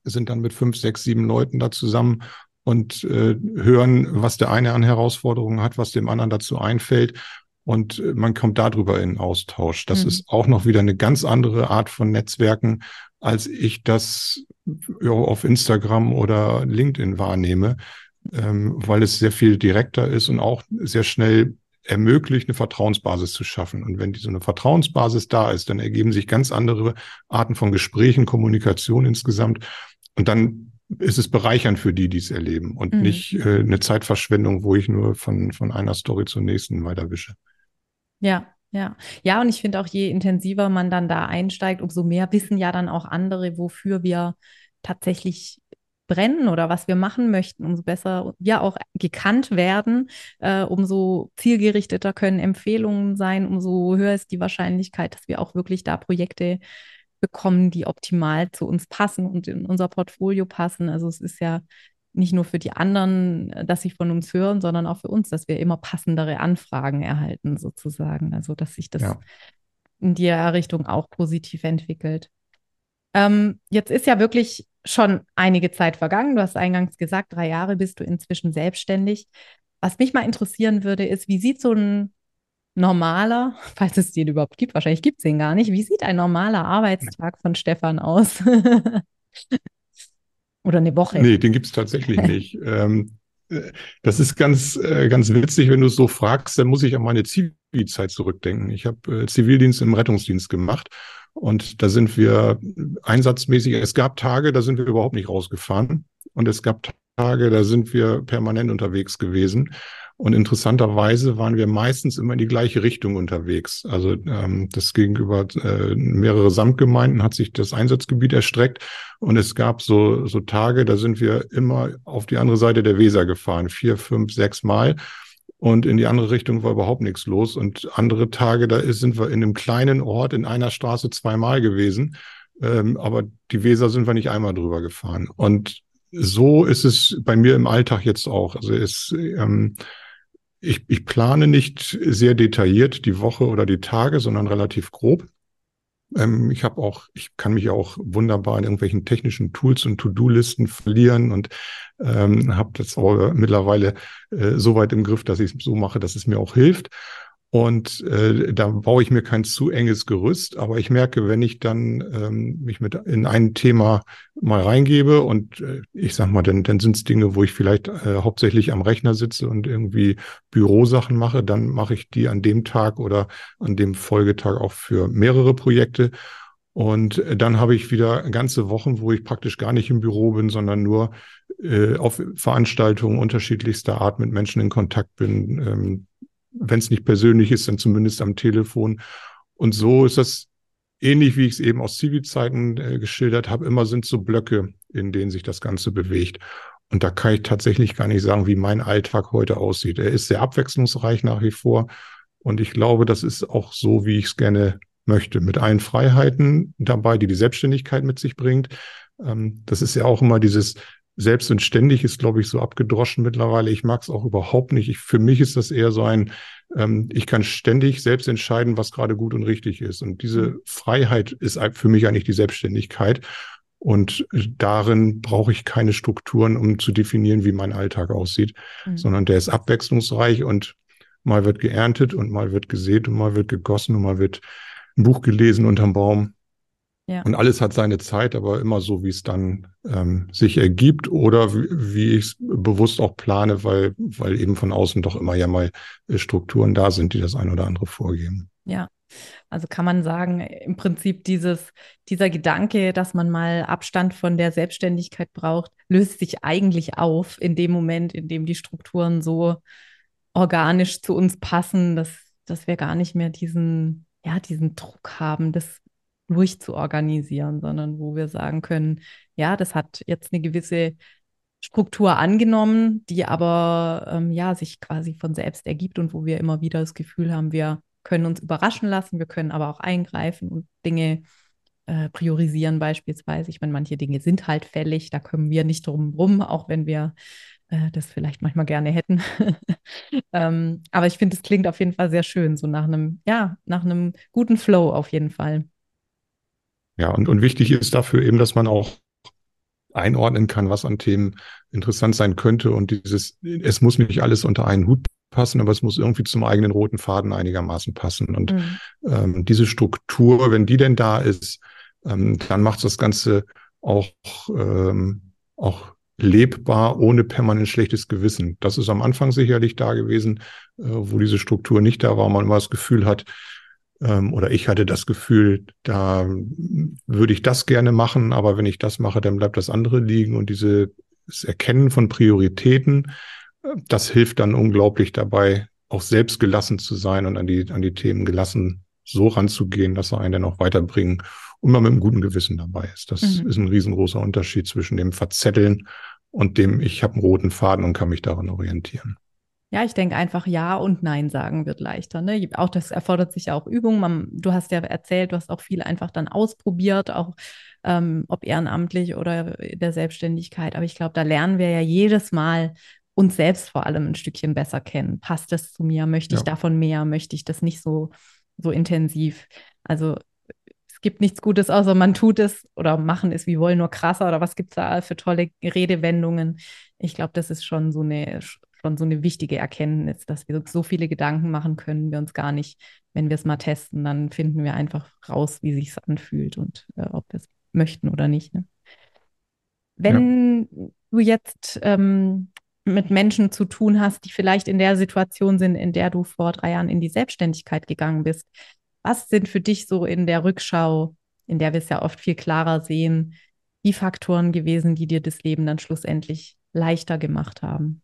sind dann mit fünf, sechs, sieben Leuten da zusammen und äh, hören, was der eine an Herausforderungen hat, was dem anderen dazu einfällt. und äh, man kommt darüber in Austausch. Das mhm. ist auch noch wieder eine ganz andere Art von Netzwerken, als ich das ja, auf Instagram oder LinkedIn wahrnehme, ähm, weil es sehr viel direkter ist und auch sehr schnell ermöglicht, eine Vertrauensbasis zu schaffen. Und wenn so eine Vertrauensbasis da ist, dann ergeben sich ganz andere Arten von Gesprächen, Kommunikation insgesamt. Und dann ist es bereichernd für die, die es erleben und mhm. nicht äh, eine Zeitverschwendung, wo ich nur von, von einer Story zur nächsten weiterwische. Ja, ja. Ja, und ich finde auch, je intensiver man dann da einsteigt, umso mehr wissen ja dann auch andere, wofür wir tatsächlich brennen oder was wir machen möchten, umso besser wir auch gekannt werden, äh, umso zielgerichteter können Empfehlungen sein, umso höher ist die Wahrscheinlichkeit, dass wir auch wirklich da Projekte bekommen, die optimal zu uns passen und in unser Portfolio passen. Also es ist ja nicht nur für die anderen, äh, dass sie von uns hören, sondern auch für uns, dass wir immer passendere Anfragen erhalten, sozusagen. Also dass sich das ja. in die Richtung auch positiv entwickelt. Ähm, jetzt ist ja wirklich schon einige Zeit vergangen. Du hast eingangs gesagt, drei Jahre bist du inzwischen selbstständig. Was mich mal interessieren würde, ist, wie sieht so ein normaler, falls es den überhaupt gibt, wahrscheinlich gibt es den gar nicht, wie sieht ein normaler Arbeitstag von Stefan aus? Oder eine Woche? Nee, den gibt es tatsächlich nicht. ähm, äh, das ist ganz, äh, ganz witzig, wenn du es so fragst, dann muss ich an meine Zivilzeit zurückdenken. Ich habe äh, Zivildienst im Rettungsdienst gemacht und da sind wir einsatzmäßig, es gab Tage, da sind wir überhaupt nicht rausgefahren und es gab Tage, da sind wir permanent unterwegs gewesen. Und interessanterweise waren wir meistens immer in die gleiche Richtung unterwegs. Also ähm, das gegenüber äh, mehrere Samtgemeinden hat sich das Einsatzgebiet erstreckt. Und es gab so, so Tage, da sind wir immer auf die andere Seite der Weser gefahren, vier, fünf, sechs Mal. Und in die andere Richtung war überhaupt nichts los. Und andere Tage, da sind wir in einem kleinen Ort in einer Straße zweimal gewesen. Ähm, aber die Weser sind wir nicht einmal drüber gefahren. Und so ist es bei mir im Alltag jetzt auch. Also es, ähm, ich, ich plane nicht sehr detailliert die Woche oder die Tage, sondern relativ grob. Ähm, ich habe auch, ich kann mich auch wunderbar in irgendwelchen technischen Tools und To-Do-Listen verlieren und ähm, habe das auch mittlerweile äh, so weit im Griff, dass ich es so mache, dass es mir auch hilft. Und äh, da baue ich mir kein zu enges Gerüst, aber ich merke, wenn ich dann ähm, mich mit in ein Thema mal reingebe und äh, ich sag mal, dann, dann sind es Dinge, wo ich vielleicht äh, hauptsächlich am Rechner sitze und irgendwie Bürosachen mache, dann mache ich die an dem Tag oder an dem Folgetag auch für mehrere Projekte. Und äh, dann habe ich wieder ganze Wochen, wo ich praktisch gar nicht im Büro bin, sondern nur äh, auf Veranstaltungen unterschiedlichster Art mit Menschen in Kontakt bin, ähm, wenn es nicht persönlich ist, dann zumindest am Telefon. Und so ist das ähnlich, wie ich es eben aus Zivilzeiten äh, geschildert habe. Immer sind so Blöcke, in denen sich das Ganze bewegt. Und da kann ich tatsächlich gar nicht sagen, wie mein Alltag heute aussieht. Er ist sehr abwechslungsreich nach wie vor. Und ich glaube, das ist auch so, wie ich es gerne möchte, mit allen Freiheiten dabei, die die Selbstständigkeit mit sich bringt. Ähm, das ist ja auch immer dieses selbst und ständig ist, glaube ich, so abgedroschen mittlerweile. Ich mag es auch überhaupt nicht. Ich, für mich ist das eher so ein, ähm, ich kann ständig selbst entscheiden, was gerade gut und richtig ist. Und diese mhm. Freiheit ist für mich eigentlich die Selbstständigkeit. Und darin brauche ich keine Strukturen, um zu definieren, wie mein Alltag aussieht, mhm. sondern der ist abwechslungsreich und mal wird geerntet und mal wird gesät und mal wird gegossen und mal wird ein Buch gelesen unterm Baum. Ja. Und alles hat seine Zeit, aber immer so, wie es dann ähm, sich ergibt oder wie, wie ich es bewusst auch plane, weil, weil eben von außen doch immer ja mal äh, Strukturen da sind, die das ein oder andere vorgeben. Ja. Also kann man sagen, im Prinzip dieses, dieser Gedanke, dass man mal Abstand von der Selbstständigkeit braucht, löst sich eigentlich auf in dem Moment, in dem die Strukturen so organisch zu uns passen, dass, dass wir gar nicht mehr diesen, ja, diesen Druck haben, das durchzuorganisieren, sondern wo wir sagen können, ja, das hat jetzt eine gewisse Struktur angenommen, die aber ähm, ja sich quasi von selbst ergibt und wo wir immer wieder das Gefühl haben, wir können uns überraschen lassen, wir können aber auch eingreifen und Dinge äh, priorisieren beispielsweise. Ich meine, manche Dinge sind halt fällig, da kommen wir nicht drum rum, auch wenn wir äh, das vielleicht manchmal gerne hätten. ähm, aber ich finde, es klingt auf jeden Fall sehr schön, so nach einem, ja, nach einem guten Flow auf jeden Fall. Ja, und, und wichtig ist dafür eben, dass man auch einordnen kann, was an Themen interessant sein könnte und dieses, es muss nicht alles unter einen Hut passen, aber es muss irgendwie zum eigenen roten Faden einigermaßen passen. Und mhm. ähm, diese Struktur, wenn die denn da ist, ähm, dann macht das Ganze auch, ähm, auch lebbar, ohne permanent schlechtes Gewissen. Das ist am Anfang sicherlich da gewesen, äh, wo diese Struktur nicht da war, man immer das Gefühl hat, ähm, oder ich hatte das Gefühl, da würde ich das gerne machen, aber wenn ich das mache, dann bleibt das andere liegen und dieses Erkennen von Prioritäten, äh, das hilft dann unglaublich dabei, auch selbst gelassen zu sein und an die, an die Themen gelassen so ranzugehen, dass sie einen dann auch weiterbringen und man mit einem guten Gewissen dabei ist. Das mhm. ist ein riesengroßer Unterschied zwischen dem Verzetteln und dem, ich habe einen roten Faden und kann mich daran orientieren. Ja, ich denke einfach Ja und Nein sagen wird leichter. Ne? Auch das erfordert sich ja auch Übung. Man, du hast ja erzählt, du hast auch viel einfach dann ausprobiert, auch ähm, ob ehrenamtlich oder in der Selbstständigkeit. Aber ich glaube, da lernen wir ja jedes Mal uns selbst vor allem ein Stückchen besser kennen. Passt das zu mir? Möchte ich ja. davon mehr? Möchte ich das nicht so, so intensiv? Also es gibt nichts Gutes, außer man tut es oder machen es wie wollen, nur krasser oder was gibt es da für tolle Redewendungen. Ich glaube, das ist schon so eine schon so eine wichtige Erkenntnis, dass wir so viele Gedanken machen können wir uns gar nicht. Wenn wir es mal testen, dann finden wir einfach raus, wie sich es anfühlt und äh, ob wir es möchten oder nicht. Ne? Wenn ja. du jetzt ähm, mit Menschen zu tun hast, die vielleicht in der Situation sind, in der du vor drei Jahren in die Selbstständigkeit gegangen bist, was sind für dich so in der Rückschau, in der wir es ja oft viel klarer sehen, die Faktoren gewesen, die dir das Leben dann schlussendlich leichter gemacht haben?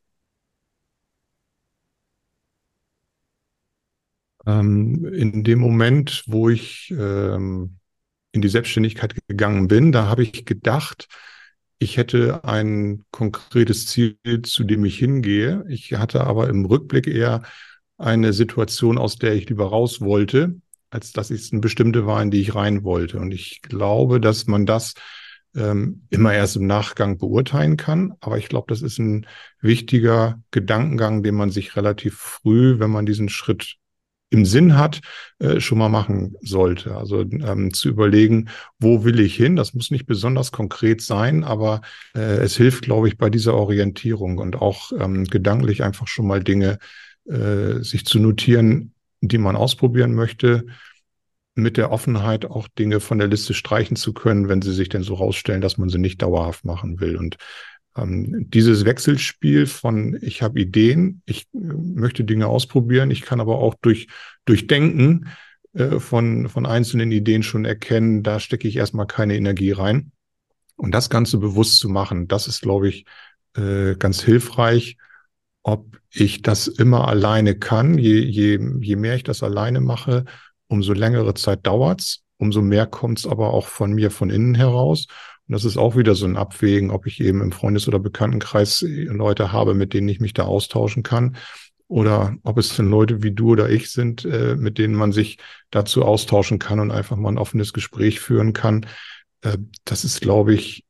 Ähm, in dem Moment, wo ich ähm, in die Selbstständigkeit gegangen bin, da habe ich gedacht, ich hätte ein konkretes Ziel, zu dem ich hingehe. Ich hatte aber im Rückblick eher eine Situation, aus der ich lieber raus wollte, als dass es eine bestimmte war, in die ich rein wollte. Und ich glaube, dass man das ähm, immer erst im Nachgang beurteilen kann. Aber ich glaube, das ist ein wichtiger Gedankengang, den man sich relativ früh, wenn man diesen Schritt im Sinn hat, äh, schon mal machen sollte. Also ähm, zu überlegen, wo will ich hin? Das muss nicht besonders konkret sein, aber äh, es hilft, glaube ich, bei dieser Orientierung und auch ähm, gedanklich einfach schon mal Dinge äh, sich zu notieren, die man ausprobieren möchte, mit der Offenheit auch Dinge von der Liste streichen zu können, wenn sie sich denn so rausstellen, dass man sie nicht dauerhaft machen will. Und ähm, dieses Wechselspiel von ich habe Ideen, ich äh, möchte Dinge ausprobieren, ich kann aber auch durch, durch Denken äh, von, von einzelnen Ideen schon erkennen, da stecke ich erstmal keine Energie rein. Und das Ganze bewusst zu machen, das ist, glaube ich, äh, ganz hilfreich. Ob ich das immer alleine kann, je, je, je mehr ich das alleine mache, umso längere Zeit dauert's, umso mehr kommt's aber auch von mir von innen heraus. Und das ist auch wieder so ein Abwägen, ob ich eben im Freundes- oder Bekanntenkreis Leute habe, mit denen ich mich da austauschen kann. Oder ob es denn Leute wie du oder ich sind, äh, mit denen man sich dazu austauschen kann und einfach mal ein offenes Gespräch führen kann. Äh, das ist, glaube ich,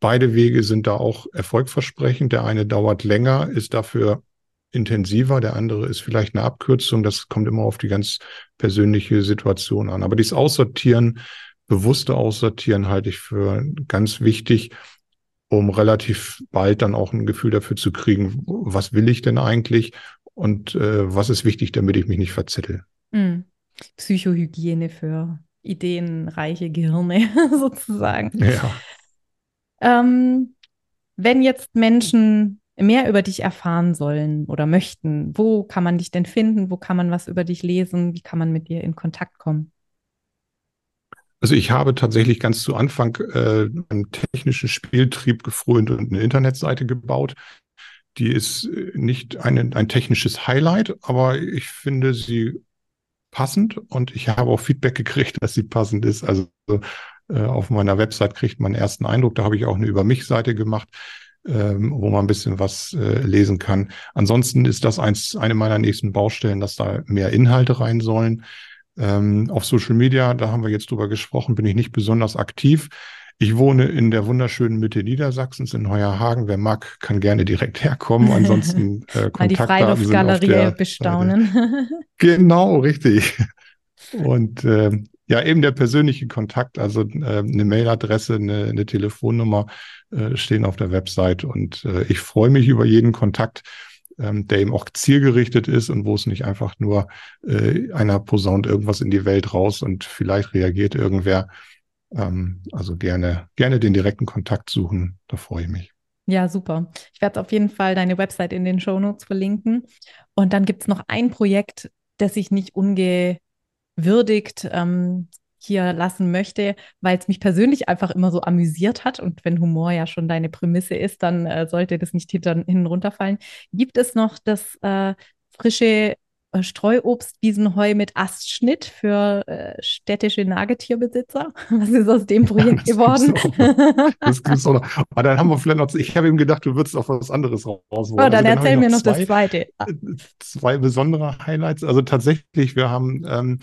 beide Wege sind da auch erfolgversprechend. Der eine dauert länger, ist dafür intensiver, der andere ist vielleicht eine Abkürzung. Das kommt immer auf die ganz persönliche Situation an. Aber dieses Aussortieren bewusste Aussortieren halte ich für ganz wichtig, um relativ bald dann auch ein Gefühl dafür zu kriegen, was will ich denn eigentlich und äh, was ist wichtig, damit ich mich nicht verzettel. Mhm. Psychohygiene für ideenreiche Gehirne sozusagen. Ja. Ähm, wenn jetzt Menschen mehr über dich erfahren sollen oder möchten, wo kann man dich denn finden? Wo kann man was über dich lesen? Wie kann man mit dir in Kontakt kommen? Also ich habe tatsächlich ganz zu Anfang äh, einen technischen Spieltrieb gefrönt und eine Internetseite gebaut. Die ist äh, nicht eine, ein technisches Highlight, aber ich finde sie passend und ich habe auch Feedback gekriegt, dass sie passend ist. Also äh, auf meiner Website kriegt man einen ersten Eindruck. Da habe ich auch eine Über mich-Seite gemacht, ähm, wo man ein bisschen was äh, lesen kann. Ansonsten ist das eins, eine meiner nächsten Baustellen, dass da mehr Inhalte rein sollen. Ähm, auf Social Media, da haben wir jetzt drüber gesprochen, bin ich nicht besonders aktiv. Ich wohne in der wunderschönen Mitte Niedersachsens in Heuerhagen. Wer mag, kann gerne direkt herkommen. Ansonsten äh, Mal die Freiluftgalerie bestaunen. genau, richtig. Und äh, ja, eben der persönliche Kontakt, also äh, eine Mailadresse, eine, eine Telefonnummer äh, stehen auf der Website und äh, ich freue mich über jeden Kontakt ähm, der eben auch zielgerichtet ist und wo es nicht einfach nur äh, einer posaunt irgendwas in die Welt raus und vielleicht reagiert irgendwer. Ähm, also gerne, gerne den direkten Kontakt suchen. Da freue ich mich. Ja, super. Ich werde auf jeden Fall deine Website in den Show Notes verlinken. Und dann gibt es noch ein Projekt, das ich nicht ungewürdigt ähm, hier lassen möchte, weil es mich persönlich einfach immer so amüsiert hat. Und wenn Humor ja schon deine Prämisse ist, dann äh, sollte das nicht hinten runterfallen. Gibt es noch das äh, frische äh, Streuobstwiesenheu mit Astschnitt für äh, städtische Nagetierbesitzer. Was ist aus dem Projekt geworden? das gibt's auch noch. Aber dann haben wir vielleicht noch, ich habe eben gedacht, du würdest auf was anderes rausholen. Oh, dann also, erzähl mir noch zwei, das zweite. Äh, zwei besondere Highlights. Also tatsächlich, wir haben ähm,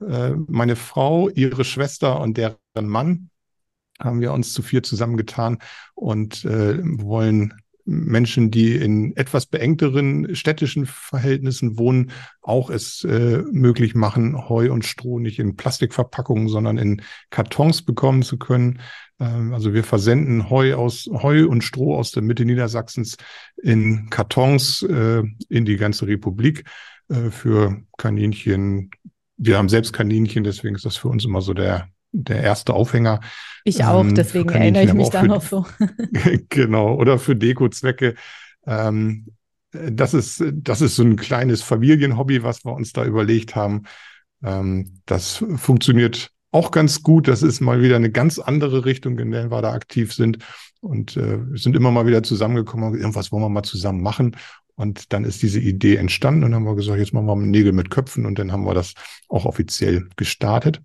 äh, meine Frau, ihre Schwester und deren Mann haben wir uns zu vier zusammengetan und äh, wollen Menschen, die in etwas beengteren städtischen Verhältnissen wohnen, auch es äh, möglich machen, Heu und Stroh nicht in Plastikverpackungen, sondern in Kartons bekommen zu können. Ähm, also wir versenden Heu aus Heu und Stroh aus der Mitte Niedersachsens in Kartons äh, in die ganze Republik äh, für Kaninchen. Wir haben selbst Kaninchen, deswegen ist das für uns immer so der der erste Aufhänger. Ich auch, ähm, deswegen erinnere ich mich da noch so. genau, oder für Deko-Zwecke. Ähm, das ist, das ist so ein kleines Familienhobby, was wir uns da überlegt haben. Ähm, das funktioniert auch ganz gut. Das ist mal wieder eine ganz andere Richtung, in der wir da aktiv sind. Und äh, sind immer mal wieder zusammengekommen, irgendwas wollen wir mal zusammen machen. Und dann ist diese Idee entstanden und haben wir gesagt, jetzt machen wir Nägel mit Köpfen und dann haben wir das auch offiziell gestartet.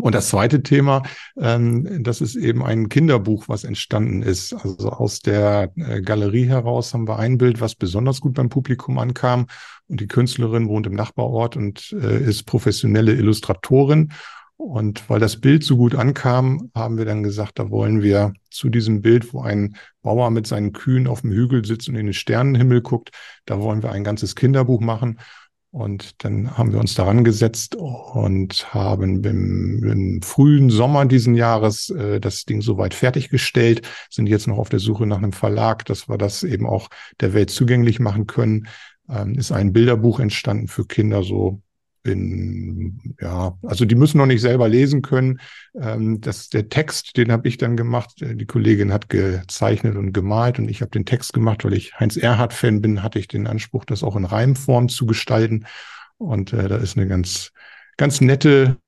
Und das zweite Thema, ähm, das ist eben ein Kinderbuch, was entstanden ist. Also aus der äh, Galerie heraus haben wir ein Bild, was besonders gut beim Publikum ankam. Und die Künstlerin wohnt im Nachbarort und äh, ist professionelle Illustratorin. Und weil das Bild so gut ankam, haben wir dann gesagt, da wollen wir zu diesem Bild, wo ein Bauer mit seinen Kühen auf dem Hügel sitzt und in den Sternenhimmel guckt, da wollen wir ein ganzes Kinderbuch machen. Und dann haben wir uns daran gesetzt und haben im, im frühen Sommer diesen Jahres äh, das Ding soweit fertiggestellt, sind jetzt noch auf der Suche nach einem Verlag, dass wir das eben auch der Welt zugänglich machen können. Ähm, ist ein Bilderbuch entstanden für Kinder, so in, ja, also die müssen noch nicht selber lesen können. Ähm, das, der Text, den habe ich dann gemacht. Äh, die Kollegin hat gezeichnet und gemalt und ich habe den Text gemacht, weil ich Heinz Erhardt-Fan bin, hatte ich den Anspruch, das auch in Reimform zu gestalten. Und äh, da ist eine ganz, ganz nette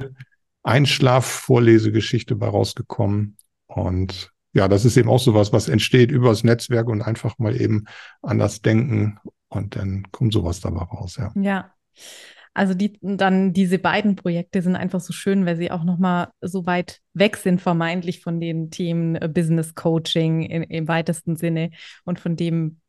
Einschlaf-Vorlesegeschichte bei rausgekommen. Und ja, das ist eben auch sowas, was entsteht übers Netzwerk und einfach mal eben anders denken. Und dann kommt sowas dabei raus, ja. Ja. Also die, dann diese beiden Projekte sind einfach so schön, weil sie auch nochmal so weit weg sind vermeintlich von den Themen äh, Business Coaching in, im weitesten Sinne und von dem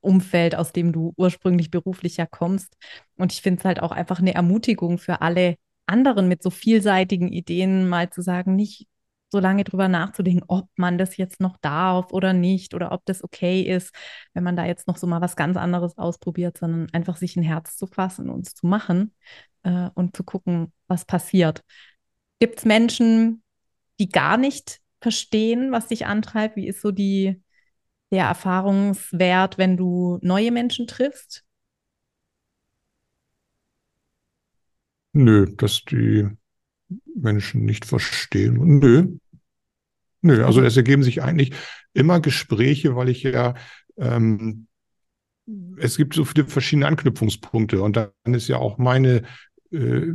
Umfeld, aus dem du ursprünglich beruflich ja kommst. Und ich finde es halt auch einfach eine Ermutigung für alle anderen mit so vielseitigen Ideen mal zu sagen, nicht so lange drüber nachzudenken, ob man das jetzt noch darf oder nicht oder ob das okay ist, wenn man da jetzt noch so mal was ganz anderes ausprobiert, sondern einfach sich ein Herz zu fassen und es zu machen äh, und zu gucken, was passiert. Gibt es Menschen, die gar nicht verstehen, was dich antreibt? Wie ist so die, der Erfahrungswert, wenn du neue Menschen triffst? Nö, dass die Menschen nicht verstehen. Nö. Nö, also es ergeben sich eigentlich immer Gespräche, weil ich ja, ähm, es gibt so viele verschiedene Anknüpfungspunkte und dann ist ja auch meine äh,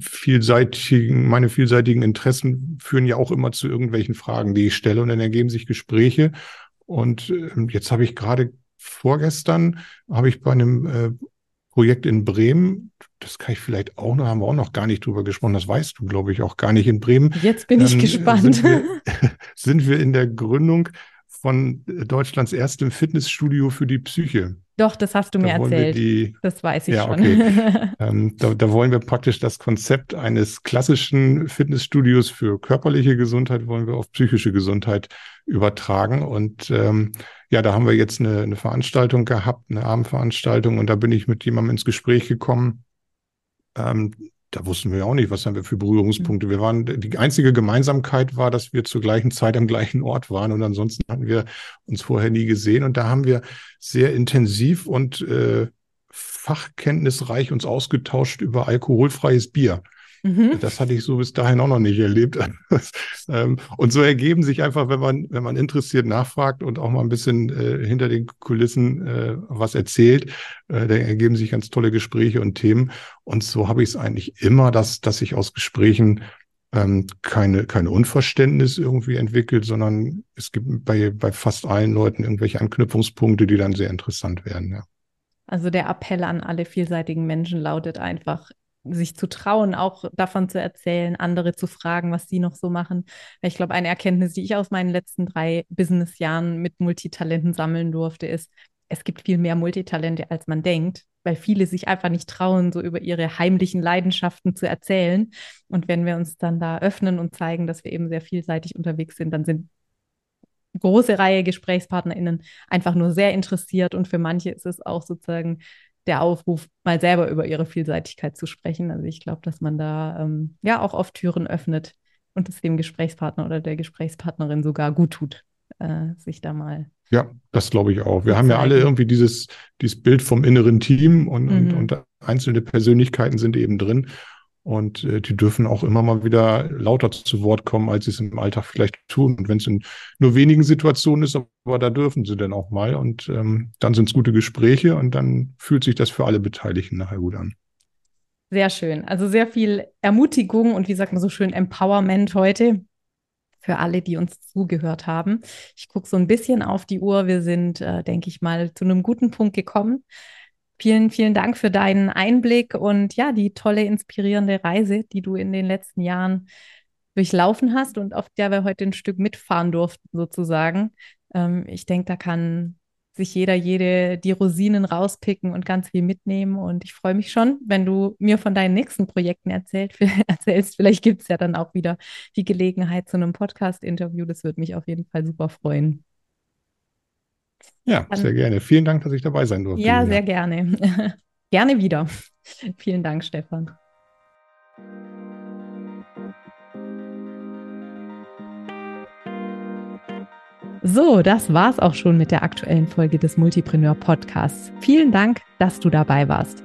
vielseitigen, meine vielseitigen Interessen führen ja auch immer zu irgendwelchen Fragen, die ich stelle und dann ergeben sich Gespräche. Und äh, jetzt habe ich gerade vorgestern, habe ich bei einem äh, Projekt in Bremen, das kann ich vielleicht auch noch, haben wir auch noch gar nicht drüber gesprochen, das weißt du, glaube ich, auch gar nicht in Bremen. Jetzt bin ich ähm, gespannt. Sind wir, sind wir in der Gründung von Deutschlands erstem Fitnessstudio für die Psyche. Doch, das hast du da mir erzählt. Die, das weiß ich ja, schon. Okay. ähm, da, da, wollen wir praktisch das Konzept eines klassischen Fitnessstudios für körperliche Gesundheit wollen wir auf psychische Gesundheit übertragen. Und ähm, ja, da haben wir jetzt eine, eine Veranstaltung gehabt, eine Abendveranstaltung, und da bin ich mit jemandem ins Gespräch gekommen, ähm, da wussten wir auch nicht, was haben wir für Berührungspunkte. Wir waren, die einzige Gemeinsamkeit war, dass wir zur gleichen Zeit am gleichen Ort waren und ansonsten hatten wir uns vorher nie gesehen und da haben wir sehr intensiv und äh, fachkenntnisreich uns ausgetauscht über alkoholfreies Bier. Mhm. Das hatte ich so bis dahin auch noch nicht erlebt. Ähm, und so ergeben sich einfach, wenn man, wenn man interessiert nachfragt und auch mal ein bisschen äh, hinter den Kulissen äh, was erzählt, äh, da ergeben sich ganz tolle Gespräche und Themen. Und so habe ich es eigentlich immer, dass, dass ich aus Gesprächen ähm, keine, keine Unverständnis irgendwie entwickelt, sondern es gibt bei, bei fast allen Leuten irgendwelche Anknüpfungspunkte, die dann sehr interessant werden. Ja. Also der Appell an alle vielseitigen Menschen lautet einfach, sich zu trauen, auch davon zu erzählen, andere zu fragen, was sie noch so machen. Ich glaube, eine Erkenntnis, die ich aus meinen letzten drei Businessjahren mit Multitalenten sammeln durfte, ist, es gibt viel mehr Multitalente, als man denkt, weil viele sich einfach nicht trauen, so über ihre heimlichen Leidenschaften zu erzählen. Und wenn wir uns dann da öffnen und zeigen, dass wir eben sehr vielseitig unterwegs sind, dann sind große Reihe GesprächspartnerInnen einfach nur sehr interessiert und für manche ist es auch sozusagen der Aufruf, mal selber über ihre Vielseitigkeit zu sprechen. Also ich glaube, dass man da ähm, ja auch oft Türen öffnet und es dem Gesprächspartner oder der Gesprächspartnerin sogar gut tut, äh, sich da mal. Ja, das glaube ich auch. Wir haben ja alle irgendwie dieses, dieses Bild vom inneren Team und, mhm. und, und einzelne Persönlichkeiten sind eben drin. Und äh, die dürfen auch immer mal wieder lauter zu Wort kommen, als sie es im Alltag vielleicht tun. Und wenn es in nur wenigen Situationen ist, aber da dürfen sie dann auch mal. Und ähm, dann sind es gute Gespräche und dann fühlt sich das für alle Beteiligten nachher gut an. Sehr schön. Also sehr viel Ermutigung und wie sagt man so schön, Empowerment heute für alle, die uns zugehört haben. Ich gucke so ein bisschen auf die Uhr. Wir sind, äh, denke ich mal, zu einem guten Punkt gekommen. Vielen, vielen Dank für deinen Einblick und ja, die tolle, inspirierende Reise, die du in den letzten Jahren durchlaufen hast und auf der wir heute ein Stück mitfahren durften, sozusagen. Ähm, ich denke, da kann sich jeder, jede die Rosinen rauspicken und ganz viel mitnehmen. Und ich freue mich schon, wenn du mir von deinen nächsten Projekten erzählt, erzählst. Vielleicht gibt es ja dann auch wieder die Gelegenheit zu einem Podcast-Interview. Das würde mich auf jeden Fall super freuen. Ja, Dann, sehr gerne. Vielen Dank, dass ich dabei sein durfte. Ja, sehr gerne. gerne wieder. Vielen Dank, Stefan. So, das war's auch schon mit der aktuellen Folge des Multipreneur Podcasts. Vielen Dank, dass du dabei warst.